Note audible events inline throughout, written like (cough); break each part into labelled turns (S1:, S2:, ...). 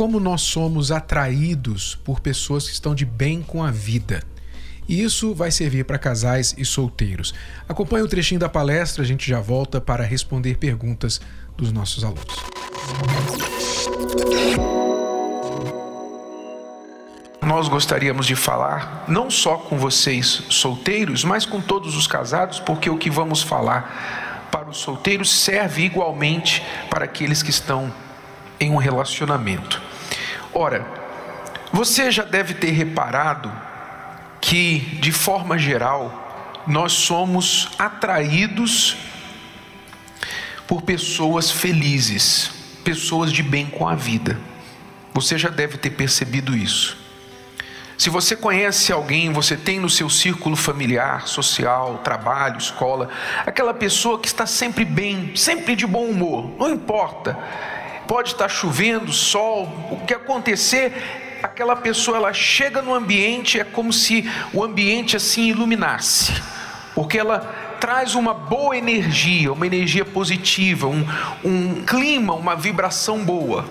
S1: como nós somos atraídos por pessoas que estão de bem com a vida. E isso vai servir para casais e solteiros. Acompanhe o trechinho da palestra, a gente já volta para responder perguntas dos nossos alunos. Nós gostaríamos de falar não só com vocês solteiros, mas com todos os casados, porque o que vamos falar para os solteiros serve igualmente para aqueles que estão em um relacionamento. Ora, você já deve ter reparado que, de forma geral, nós somos atraídos por pessoas felizes, pessoas de bem com a vida. Você já deve ter percebido isso. Se você conhece alguém, você tem no seu círculo familiar, social, trabalho, escola, aquela pessoa que está sempre bem, sempre de bom humor, não importa pode estar chovendo, sol, o que acontecer, aquela pessoa ela chega no ambiente, é como se o ambiente assim iluminasse, porque ela traz uma boa energia, uma energia positiva, um, um clima, uma vibração boa.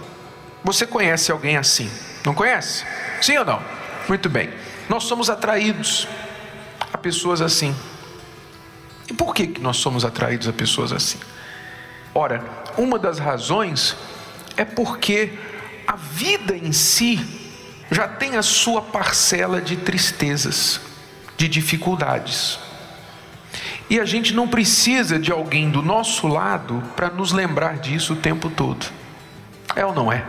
S1: Você conhece alguém assim? Não conhece? Sim ou não? Muito bem. Nós somos atraídos a pessoas assim. E por que, que nós somos atraídos a pessoas assim? Ora, uma das razões é porque a vida em si já tem a sua parcela de tristezas, de dificuldades. E a gente não precisa de alguém do nosso lado para nos lembrar disso o tempo todo. É ou não é?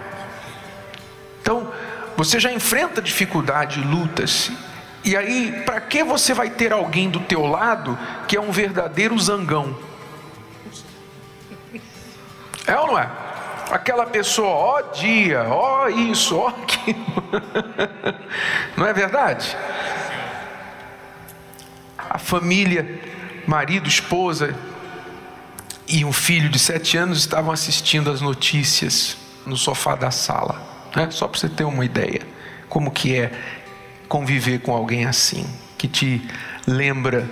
S1: Então, você já enfrenta dificuldade, lutas. E aí, para que você vai ter alguém do teu lado que é um verdadeiro zangão? É ou não é? Aquela pessoa, ó dia, ó isso, ó aquilo. (laughs) Não é verdade? A família, marido, esposa e um filho de sete anos estavam assistindo as notícias no sofá da sala. Né? Só para você ter uma ideia como que é conviver com alguém assim, que te lembra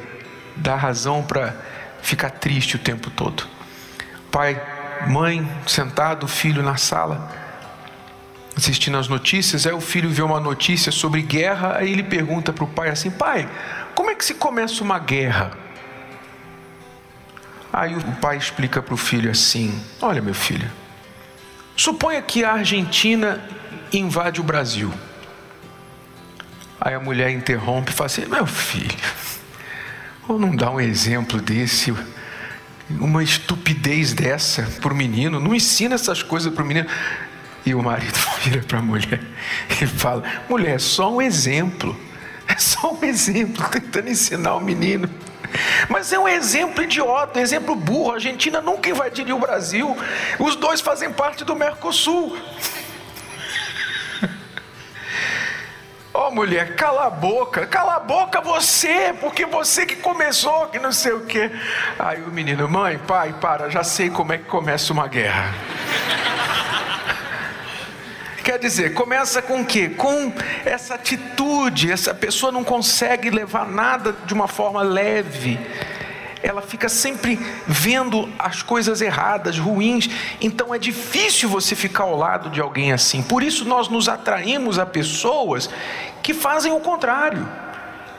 S1: da razão para ficar triste o tempo todo. Pai mãe sentado, o filho na sala, assistindo as notícias. Aí o filho vê uma notícia sobre guerra, aí ele pergunta para o pai assim: Pai, como é que se começa uma guerra? Aí o pai explica para o filho assim: Olha, meu filho, suponha que a Argentina invade o Brasil. Aí a mulher interrompe e fala assim: Meu filho, ou não dá um exemplo desse? Uma estupidez dessa para o menino, não ensina essas coisas para o menino. E o marido (laughs) vira para a mulher e fala: mulher, é só um exemplo, é só um exemplo, tentando ensinar o menino. Mas é um exemplo idiota, um exemplo burro. A Argentina nunca invadiria o Brasil, os dois fazem parte do Mercosul. Ó oh, mulher, cala a boca, cala a boca você, porque você que começou, que não sei o quê. Aí o menino, mãe, pai, para, já sei como é que começa uma guerra. (laughs) Quer dizer, começa com o quê? Com essa atitude, essa pessoa não consegue levar nada de uma forma leve ela fica sempre vendo as coisas erradas, ruins. Então é difícil você ficar ao lado de alguém assim. Por isso nós nos atraímos a pessoas que fazem o contrário,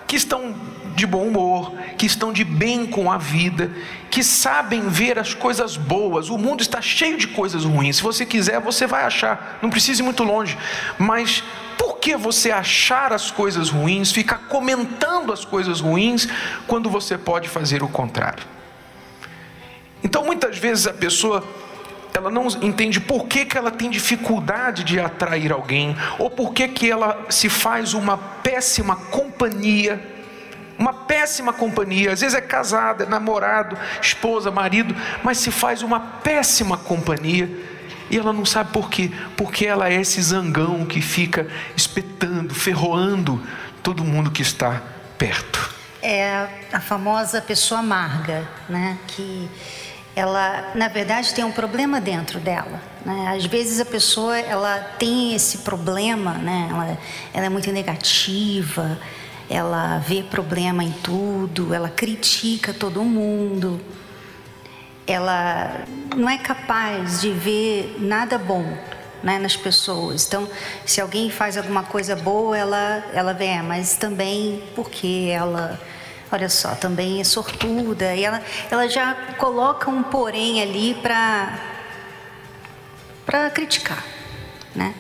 S1: que estão de bom humor, que estão de bem com a vida, que sabem ver as coisas boas. O mundo está cheio de coisas ruins. Se você quiser, você vai achar. Não precisa ir muito longe. Mas por que você achar as coisas ruins, ficar comentando as coisas ruins, quando você pode fazer o contrário? Então, muitas vezes a pessoa ela não entende por que, que ela tem dificuldade de atrair alguém, ou por que, que ela se faz uma péssima companhia, uma péssima companhia. Às vezes é casada, é namorado, esposa, marido, mas se faz uma péssima companhia. E ela não sabe por quê, porque ela é esse zangão que fica espetando, ferroando todo mundo que está perto.
S2: É a famosa pessoa amarga, né? Que ela, na verdade, tem um problema dentro dela. Né? Às vezes a pessoa ela tem esse problema, né? Ela, ela é muito negativa, ela vê problema em tudo, ela critica todo mundo, ela não é capaz de ver nada bom né, nas pessoas. Então, se alguém faz alguma coisa boa, ela, ela vê, mas também porque ela, olha só, também é sortuda. E ela, ela já coloca um porém ali para criticar, né?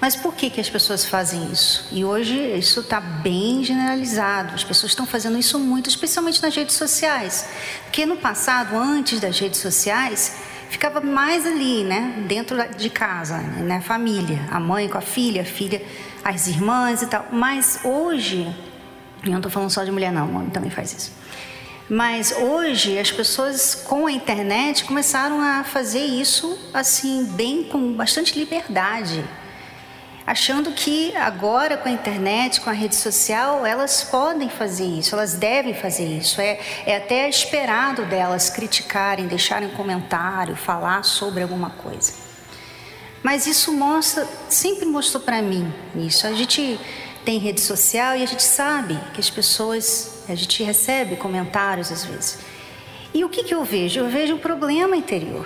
S2: Mas por que, que as pessoas fazem isso? E hoje isso está bem generalizado. As pessoas estão fazendo isso muito, especialmente nas redes sociais. Porque no passado, antes das redes sociais, ficava mais ali, né? Dentro de casa, né? Família. A mãe com a filha, a filha, as irmãs e tal. Mas hoje, não estou falando só de mulher, não, o homem também faz isso. Mas hoje as pessoas com a internet começaram a fazer isso assim bem com bastante liberdade achando que agora com a internet, com a rede social, elas podem fazer isso, elas devem fazer isso. É, é até esperado delas criticarem, deixarem comentário, falar sobre alguma coisa. Mas isso mostra, sempre mostrou para mim isso. A gente tem rede social e a gente sabe que as pessoas, a gente recebe comentários às vezes. E o que, que eu vejo? Eu vejo um problema interior.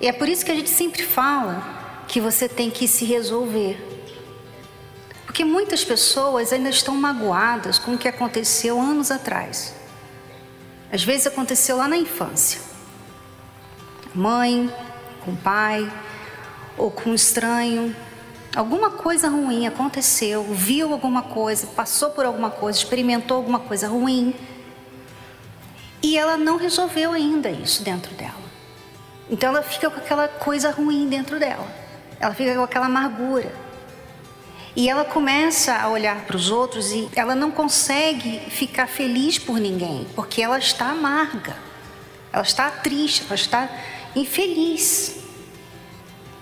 S2: E é por isso que a gente sempre fala que você tem que se resolver. Porque muitas pessoas ainda estão magoadas com o que aconteceu anos atrás. Às vezes aconteceu lá na infância. Mãe, com pai, ou com um estranho. Alguma coisa ruim aconteceu, viu alguma coisa, passou por alguma coisa, experimentou alguma coisa ruim. E ela não resolveu ainda isso dentro dela. Então ela fica com aquela coisa ruim dentro dela. Ela fica com aquela amargura. E ela começa a olhar para os outros e ela não consegue ficar feliz por ninguém, porque ela está amarga. Ela está triste, ela está infeliz.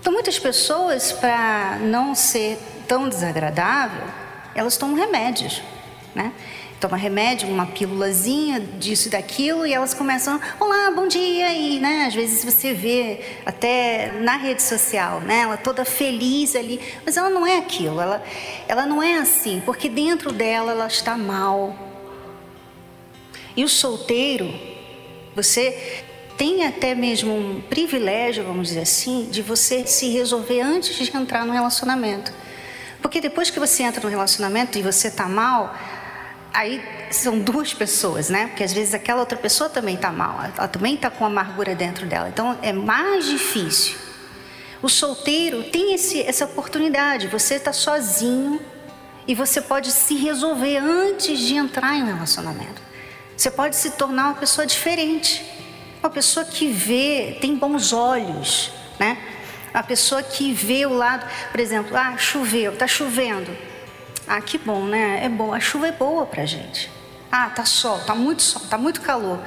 S2: Então, muitas pessoas, para não ser tão desagradável, elas tomam remédios, né? toma remédio, uma pílulazinha disso e daquilo, e elas começam, olá, bom dia, e né, às vezes você vê até na rede social, né, ela toda feliz ali, mas ela não é aquilo, ela, ela não é assim, porque dentro dela ela está mal. E o solteiro, você tem até mesmo um privilégio, vamos dizer assim, de você se resolver antes de entrar no relacionamento. Porque depois que você entra no relacionamento e você está mal, aí são duas pessoas, né? Porque às vezes aquela outra pessoa também está mal, ela também está com amargura dentro dela. Então é mais difícil. O solteiro tem esse, essa oportunidade. Você está sozinho e você pode se resolver antes de entrar em um relacionamento. Você pode se tornar uma pessoa diferente, uma pessoa que vê, tem bons olhos, né? A pessoa que vê o lado, por exemplo, ah, choveu, está chovendo. Ah, que bom, né? É bom. A chuva é boa pra gente. Ah, tá sol, tá muito sol, tá muito calor.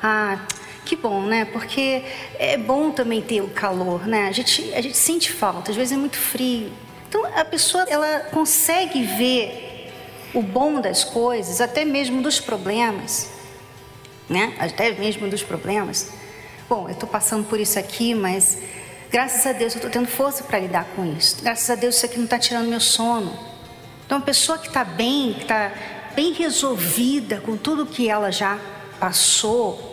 S2: Ah, que bom, né? Porque é bom também ter o calor, né? A gente, a gente sente falta, às vezes é muito frio. Então a pessoa ela consegue ver o bom das coisas, até mesmo dos problemas, né? Até mesmo dos problemas. Bom, eu estou passando por isso aqui, mas graças a Deus eu estou tendo força para lidar com isso. Graças a Deus isso aqui não está tirando meu sono. Então, a pessoa que está bem, que está bem resolvida com tudo que ela já passou,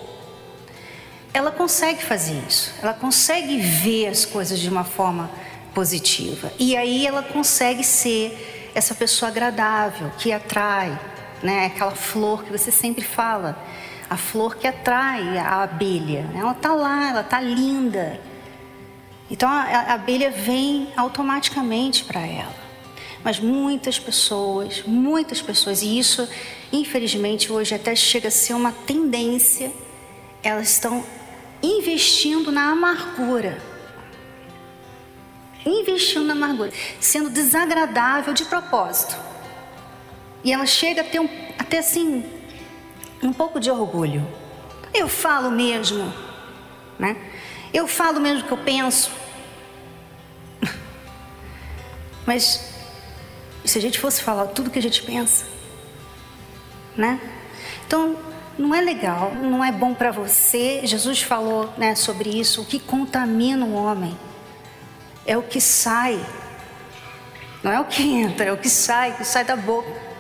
S2: ela consegue fazer isso. Ela consegue ver as coisas de uma forma positiva. E aí ela consegue ser essa pessoa agradável, que atrai, né? Aquela flor que você sempre fala, a flor que atrai a abelha. Ela está lá, ela está linda. Então a, abelha vem automaticamente para ela. Mas muitas pessoas, muitas pessoas, e isso infelizmente hoje até chega a ser uma tendência, elas estão investindo na amargura. Investindo na amargura, sendo desagradável de propósito. E ela chega a ter um, até assim, um pouco de orgulho. Eu falo mesmo, né? Eu falo mesmo que eu penso. (laughs) Mas se a gente fosse falar tudo que a gente pensa, né? Então, não é legal, não é bom para você. Jesus falou né, sobre isso. O que contamina o homem é o que sai, não é o que entra, é o que sai, o que sai da boca.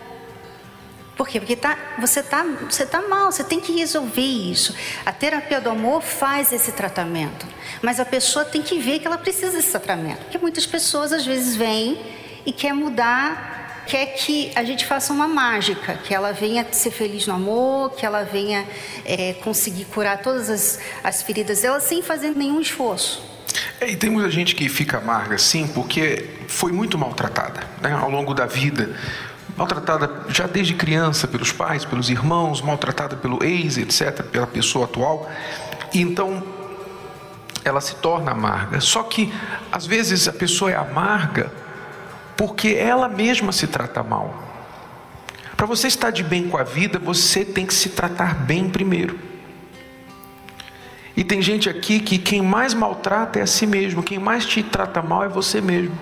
S2: Por quê? Porque tá, você está você tá mal, você tem que resolver isso. A terapia do amor faz esse tratamento, mas a pessoa tem que ver que ela precisa desse tratamento. Porque muitas pessoas às vezes vêm e quer mudar, quer que a gente faça uma mágica, que ela venha ser feliz no amor, que ela venha é, conseguir curar todas as, as feridas dela sem fazer nenhum esforço.
S1: É, e tem muita gente que fica amarga, sim, porque foi muito maltratada né, ao longo da vida maltratada já desde criança pelos pais, pelos irmãos, maltratada pelo ex, etc., pela pessoa atual. E então ela se torna amarga. Só que às vezes a pessoa é amarga porque ela mesma se trata mal. Para você estar de bem com a vida, você tem que se tratar bem primeiro. E tem gente aqui que quem mais maltrata é a si mesmo, quem mais te trata mal é você mesmo.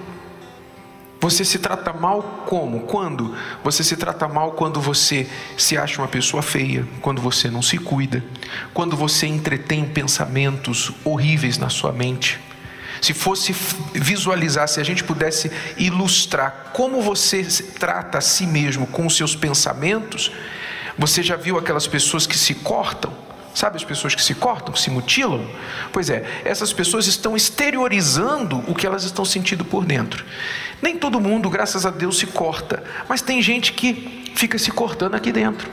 S1: Você se trata mal como? Quando? Você se trata mal quando você se acha uma pessoa feia, quando você não se cuida, quando você entretém pensamentos horríveis na sua mente. Se fosse visualizar, se a gente pudesse ilustrar como você trata a si mesmo com os seus pensamentos, você já viu aquelas pessoas que se cortam? Sabe as pessoas que se cortam, que se mutilam? Pois é, essas pessoas estão exteriorizando o que elas estão sentindo por dentro. Nem todo mundo, graças a Deus, se corta, mas tem gente que fica se cortando aqui dentro.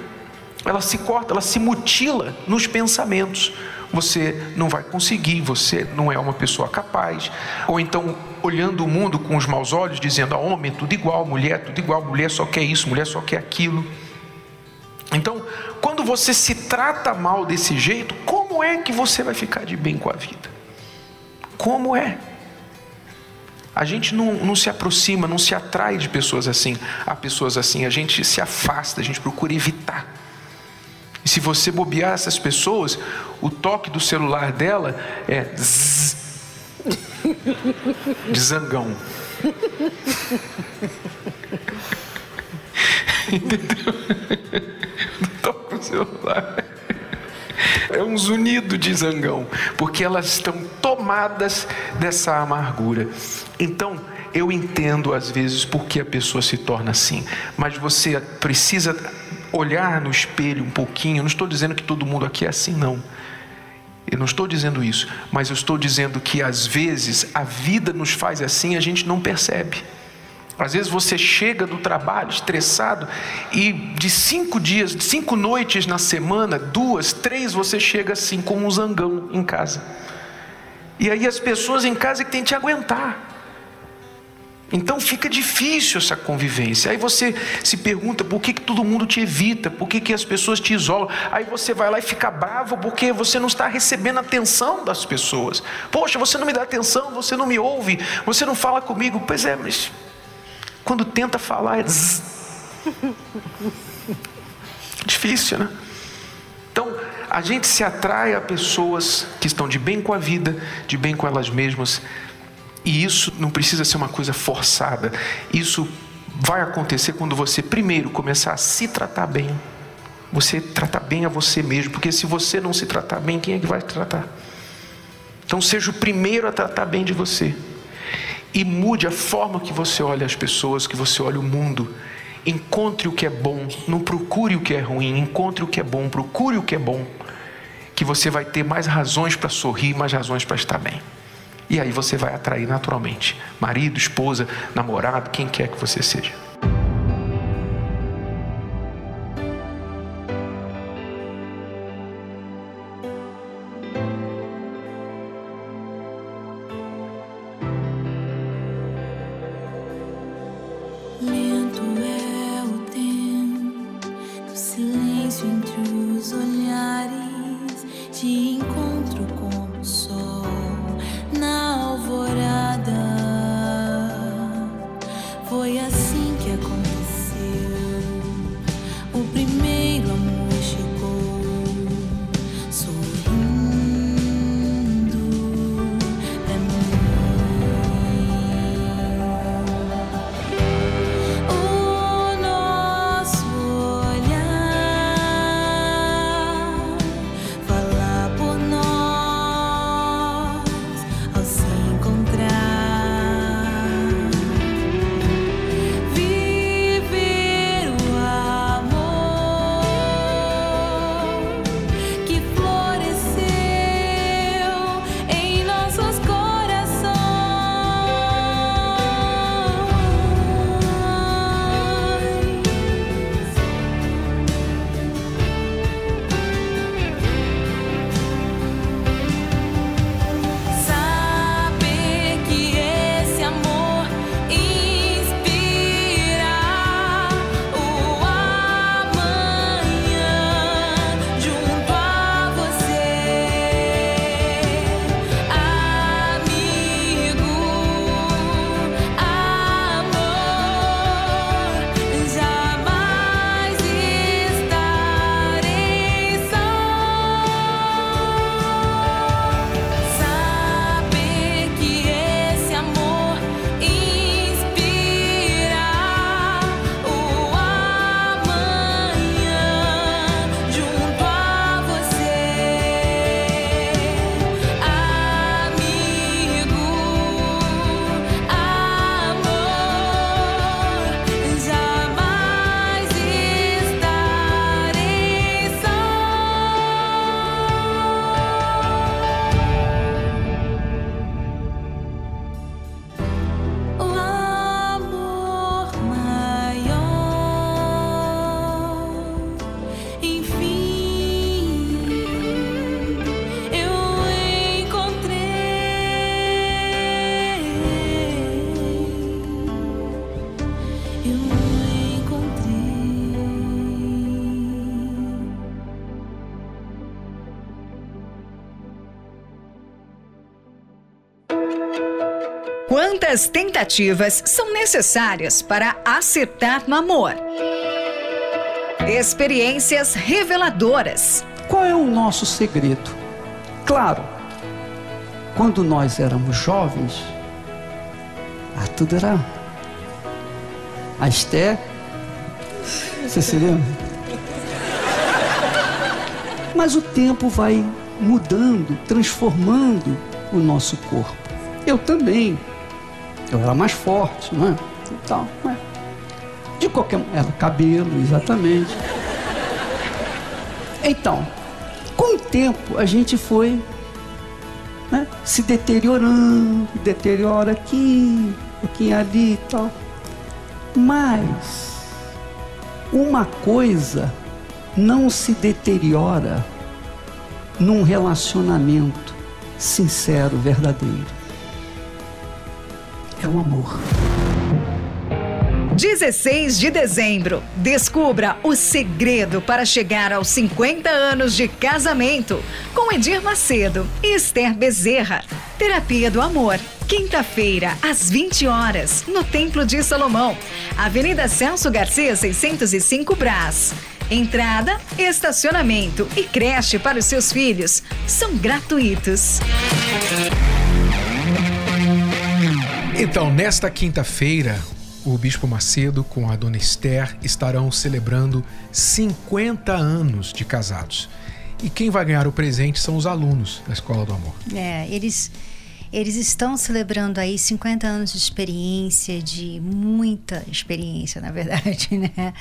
S1: Ela se corta, ela se mutila nos pensamentos. Você não vai conseguir, você não é uma pessoa capaz. Ou então, olhando o mundo com os maus olhos, dizendo: a homem é tudo igual, mulher é tudo igual, mulher só quer isso, mulher só quer aquilo. Então, quando você se trata mal desse jeito, como é que você vai ficar de bem com a vida? Como é? A gente não, não se aproxima, não se atrai de pessoas assim, a pessoas assim, a gente se afasta, a gente procura evitar. E se você bobear essas pessoas, o toque do celular dela é zzz, (laughs) de zangão. Entendeu? (laughs) Toque o celular. É um zunido de zangão, porque elas estão tomadas dessa amargura. Então, eu entendo às vezes por que a pessoa se torna assim, mas você precisa olhar no espelho um pouquinho. Eu não estou dizendo que todo mundo aqui é assim, não. Eu não estou dizendo isso, mas eu estou dizendo que às vezes a vida nos faz assim e a gente não percebe. Às vezes você chega do trabalho estressado e de cinco dias, cinco noites na semana, duas, três, você chega assim como um zangão em casa. E aí as pessoas em casa que têm que te aguentar. Então fica difícil essa convivência. Aí você se pergunta por que, que todo mundo te evita, por que, que as pessoas te isolam. Aí você vai lá e fica bravo porque você não está recebendo atenção das pessoas. Poxa, você não me dá atenção, você não me ouve, você não fala comigo. Pois é, mas quando tenta falar, é zzz. difícil, né? Então, a gente se atrai a pessoas que estão de bem com a vida, de bem com elas mesmas, e isso não precisa ser uma coisa forçada. Isso vai acontecer quando você primeiro começar a se tratar bem. Você tratar bem a você mesmo, porque se você não se tratar bem, quem é que vai tratar? Então seja o primeiro a tratar bem de você e mude a forma que você olha as pessoas, que você olha o mundo. Encontre o que é bom, não procure o que é ruim, encontre o que é bom, procure o que é bom, que você vai ter mais razões para sorrir, mais razões para estar bem. E aí você vai atrair naturalmente marido, esposa, namorado, quem quer que você seja.
S3: Quantas tentativas são necessárias para acertar no amor? Experiências reveladoras.
S4: Qual é o nosso segredo? Claro, quando nós éramos jovens, ah, tudo era. A Esté. Você se lembra? Mas o tempo vai mudando, transformando o nosso corpo. Eu também. Eu era mais forte, não é? E tal, não é? De qualquer maneira, cabelo, exatamente. Então, com o tempo a gente foi né, se deteriorando, deteriora aqui, um pouquinho ali e tal. Mas uma coisa não se deteriora num relacionamento sincero, verdadeiro. É o amor.
S3: 16 de dezembro. Descubra o segredo para chegar aos 50 anos de casamento com Edir Macedo e Esther Bezerra. Terapia do Amor. Quinta-feira, às 20 horas, no Templo de Salomão, Avenida Celso Garcia, 605 Brás. Entrada, estacionamento e creche para os seus filhos são gratuitos.
S1: Então, nesta quinta-feira, o Bispo Macedo com a Dona Esther estarão celebrando 50 anos de casados. E quem vai ganhar o presente são os alunos da Escola do Amor.
S2: É, eles eles estão celebrando aí 50 anos de experiência, de muita experiência, na verdade, (laughs) né?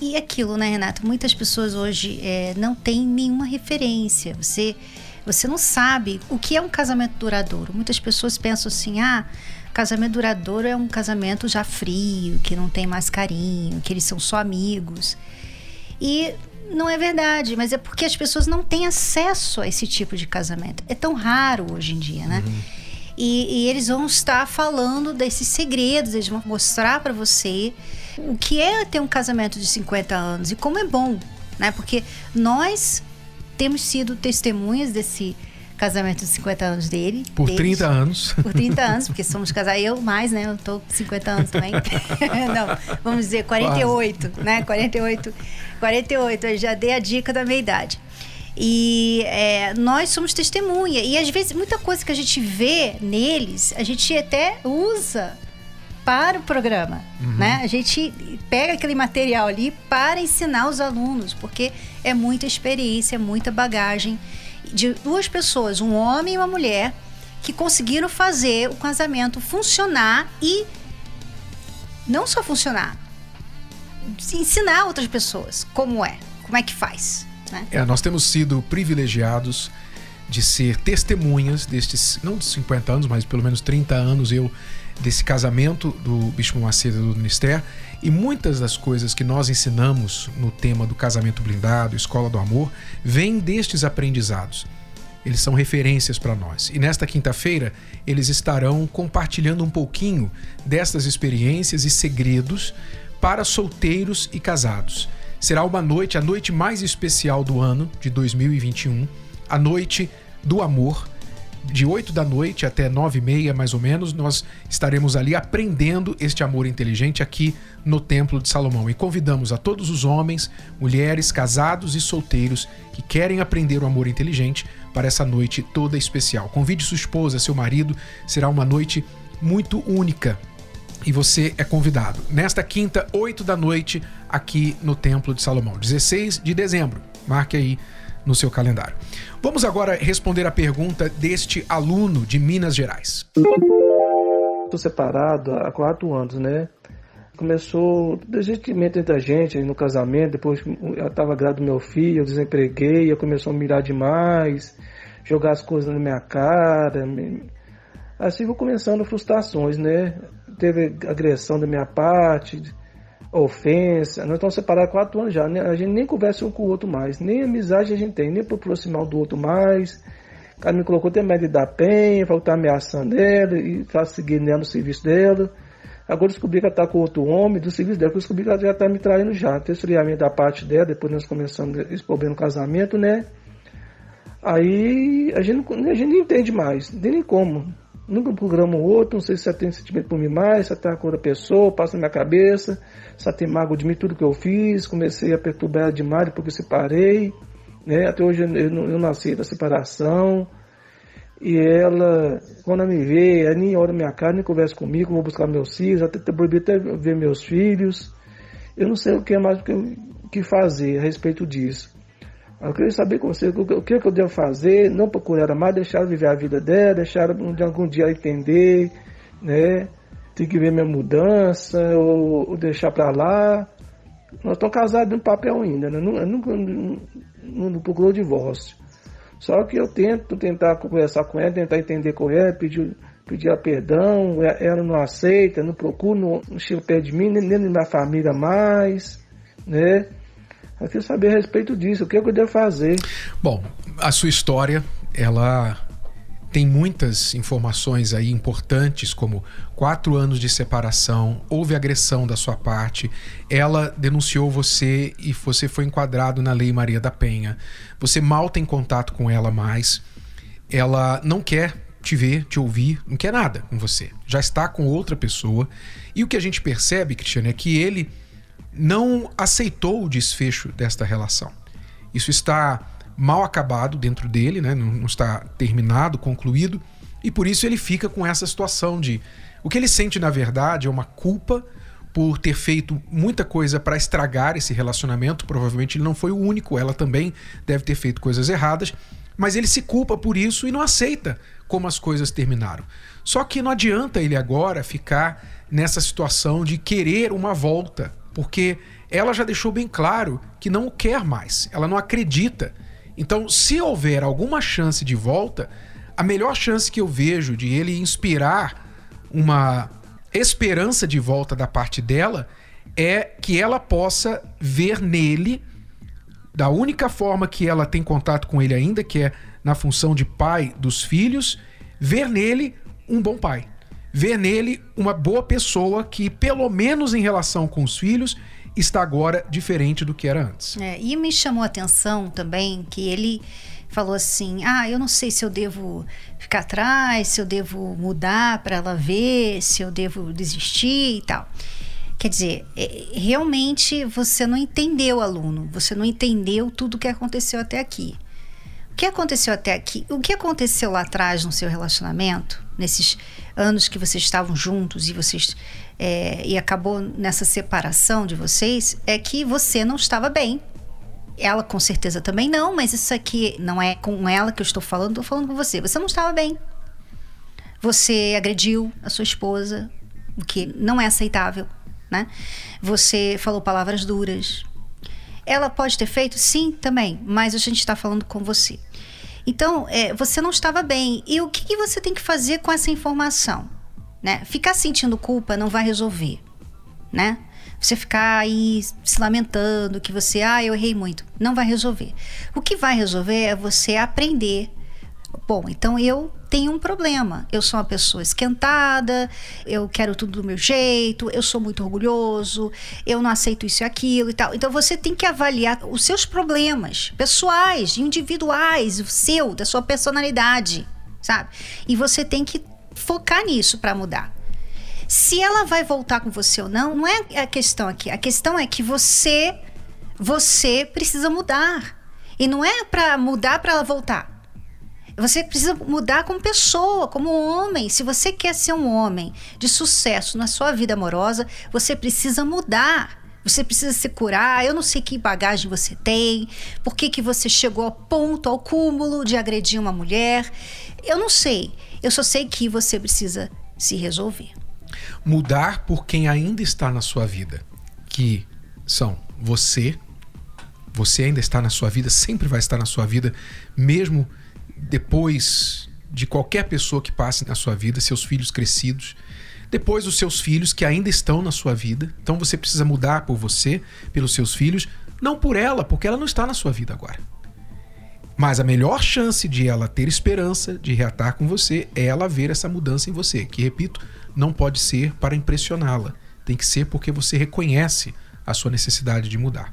S2: E aquilo, né, Renato? Muitas pessoas hoje é, não têm nenhuma referência. Você, você não sabe o que é um casamento duradouro. Muitas pessoas pensam assim, ah, casamento duradouro é um casamento já frio, que não tem mais carinho, que eles são só amigos. E não é verdade, mas é porque as pessoas não têm acesso a esse tipo de casamento. É tão raro hoje em dia, né? Uhum. E, e, eles vão estar falando desses segredos, eles vão mostrar para você o que é ter um casamento de 50 anos e como é bom, né? Porque nós temos sido testemunhas desse casamento de 50 anos dele.
S1: Por deles, 30 anos.
S2: Por 30 anos, porque somos casados. Eu mais, né? Eu tô com 50 anos também. (laughs) Não, vamos dizer 48, Quase. né? 48. 48, eu já dei a dica da meia idade. E é, nós somos testemunha. E às vezes, muita coisa que a gente vê neles, a gente até usa para o programa, uhum. né? A gente pega aquele material ali para ensinar os alunos, porque é muita experiência, muita bagagem de duas pessoas, um homem e uma mulher, que conseguiram fazer o casamento funcionar e não só funcionar, ensinar outras pessoas como é, como é que faz. Né?
S1: É, nós temos sido privilegiados de ser testemunhas destes, não de 50 anos, mas pelo menos 30 anos eu desse casamento do Bispo Macedo do Ministério e muitas das coisas que nós ensinamos no tema do casamento blindado, escola do amor, vêm destes aprendizados. Eles são referências para nós. E nesta quinta-feira, eles estarão compartilhando um pouquinho destas experiências e segredos para solteiros e casados. Será uma noite, a noite mais especial do ano de 2021, a noite do amor. De 8 da noite até 9 e meia, mais ou menos, nós estaremos ali aprendendo este amor inteligente aqui no Templo de Salomão. E convidamos a todos os homens, mulheres, casados e solteiros que querem aprender o amor inteligente para essa noite toda especial. Convide sua esposa, seu marido, será uma noite muito única e você é convidado. Nesta quinta, 8 da noite, aqui no Templo de Salomão, 16 de dezembro. Marque aí no seu calendário. Vamos agora responder a pergunta deste aluno de Minas Gerais.
S5: Estou separado há quatro anos, né? Começou desistimento entre a gente no casamento, depois eu estava grávida do meu filho, eu desempreguei, eu começou a mirar demais, jogar as coisas na minha cara. Assim vou começando frustrações, né? Teve agressão da minha parte, ofensa. Nós estamos separados há quatro anos já. Né? A gente nem conversa um com o outro mais. Nem amizade a gente tem, nem para aproximar do outro mais. O cara me colocou até medo de dar penha, falou que tá ameaçando ela e tá seguindo ela no serviço dela. Agora descobri que ela tá com outro homem do serviço dela, descobri que ela já tá me traindo já. Tem esfriamento da parte dela, depois nós começamos esse problema no casamento, né? Aí a gente, a gente não entende mais, nem como. Nunca programo o outro, não sei se você tem sentimento por mim mais, se está com outra pessoa, passa na minha cabeça, se tem mágoa de mim, tudo que eu fiz, comecei a perturbar demais porque separei, né? Até hoje eu, eu, eu nasci da separação. E ela, quando ela me vê, ela nem olha minha cara, nem conversa comigo, vou buscar meus filhos, até proibir até ver meus filhos. Eu não sei o que é mais o que fazer a respeito disso. Eu queria saber com você o que, é que eu devo fazer, não procurar mais, deixar ela viver a vida dela, deixar ela de algum dia entender, né? Tem que ver minha mudança, ou, ou deixar pra lá. Nós estamos casados no papel ainda, né? Eu nunca não, procurou divórcio. Só que eu tento tentar conversar com ela, tentar entender com ela, pedir, pedir perdão, ela não aceita, não procura, não, não chega perto de mim, nem, nem minha família mais, né? Eu queria saber a respeito disso, o que, que eu devo fazer?
S1: Bom, a sua história, ela tem muitas informações aí importantes, como quatro anos de separação, houve agressão da sua parte, ela denunciou você e você foi enquadrado na Lei Maria da Penha. Você mal tem contato com ela mais, ela não quer te ver, te ouvir, não quer nada com você. Já está com outra pessoa. E o que a gente percebe, Cristiano, é que ele não aceitou o desfecho desta relação. Isso está mal acabado dentro dele, né? não, está terminado, concluído, e por isso ele fica com essa situação de. O que ele sente, na verdade, é uma culpa por ter feito muita coisa para estragar esse relacionamento. Provavelmente ele não foi o único, ela também deve ter feito coisas erradas, mas ele se culpa por isso e não aceita como as coisas terminaram. Só que não adianta ele agora ficar nessa situação de querer uma volta porque ela já deixou bem claro que não o quer mais, ela não acredita. Então, se houver alguma chance de volta, a melhor chance que eu vejo de ele inspirar uma esperança de volta da parte dela é que ela possa ver nele, da única forma que ela tem contato com ele ainda, que é na função de pai dos filhos, ver nele um bom pai vê nele uma boa pessoa que, pelo menos em relação com os filhos, está agora diferente do que era antes.
S2: É, e me chamou a atenção também que ele falou assim: Ah, eu não sei se eu devo ficar atrás, se eu devo mudar para ela ver, se eu devo desistir e tal. Quer dizer, é, realmente você não entendeu, aluno, você não entendeu tudo o que aconteceu até aqui. O que aconteceu até aqui? O que aconteceu lá atrás no seu relacionamento nesses anos que vocês estavam juntos e vocês é, e acabou nessa separação de vocês é que você não estava bem. Ela com certeza também não, mas isso aqui não é com ela que eu estou falando, estou falando com você. Você não estava bem. Você agrediu a sua esposa, o que não é aceitável, né? Você falou palavras duras. Ela pode ter feito, sim, também, mas a gente está falando com você. Então, é, você não estava bem. E o que, que você tem que fazer com essa informação? Né? Ficar sentindo culpa não vai resolver, né? Você ficar aí se lamentando que você, ah, eu errei muito, não vai resolver. O que vai resolver é você aprender. Bom, então eu tenho um problema. Eu sou uma pessoa esquentada, eu quero tudo do meu jeito, eu sou muito orgulhoso, eu não aceito isso e aquilo e tal. Então você tem que avaliar os seus problemas pessoais, individuais, o seu, da sua personalidade, sabe? E você tem que focar nisso para mudar. Se ela vai voltar com você ou não, não é a questão aqui. A questão é que você você precisa mudar. E não é para mudar para ela voltar. Você precisa mudar como pessoa, como homem. Se você quer ser um homem de sucesso na sua vida amorosa, você precisa mudar. Você precisa se curar. Eu não sei que bagagem você tem, por que, que você chegou ao ponto, ao cúmulo de agredir uma mulher. Eu não sei. Eu só sei que você precisa se resolver.
S1: Mudar por quem ainda está na sua vida, que são você. Você ainda está na sua vida, sempre vai estar na sua vida, mesmo depois de qualquer pessoa que passe na sua vida, seus filhos crescidos, depois os seus filhos que ainda estão na sua vida. Então você precisa mudar por você, pelos seus filhos, não por ela, porque ela não está na sua vida agora. Mas a melhor chance de ela ter esperança de reatar com você é ela ver essa mudança em você, que repito, não pode ser para impressioná-la, tem que ser porque você reconhece a sua necessidade de mudar.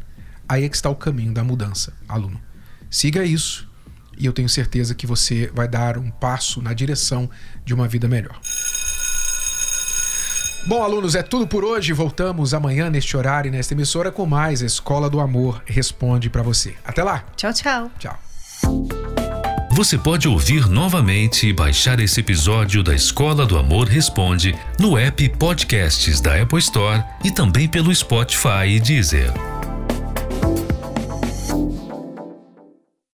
S1: Aí é que está o caminho da mudança, aluno. Siga isso e eu tenho certeza que você vai dar um passo na direção de uma vida melhor. Bom, alunos, é tudo por hoje. Voltamos amanhã neste horário e nesta emissora com mais Escola do Amor Responde para você. Até lá.
S2: Tchau, tchau.
S1: Tchau.
S6: Você pode ouvir novamente e baixar esse episódio da Escola do Amor Responde no app Podcasts da Apple Store e também pelo Spotify e Deezer.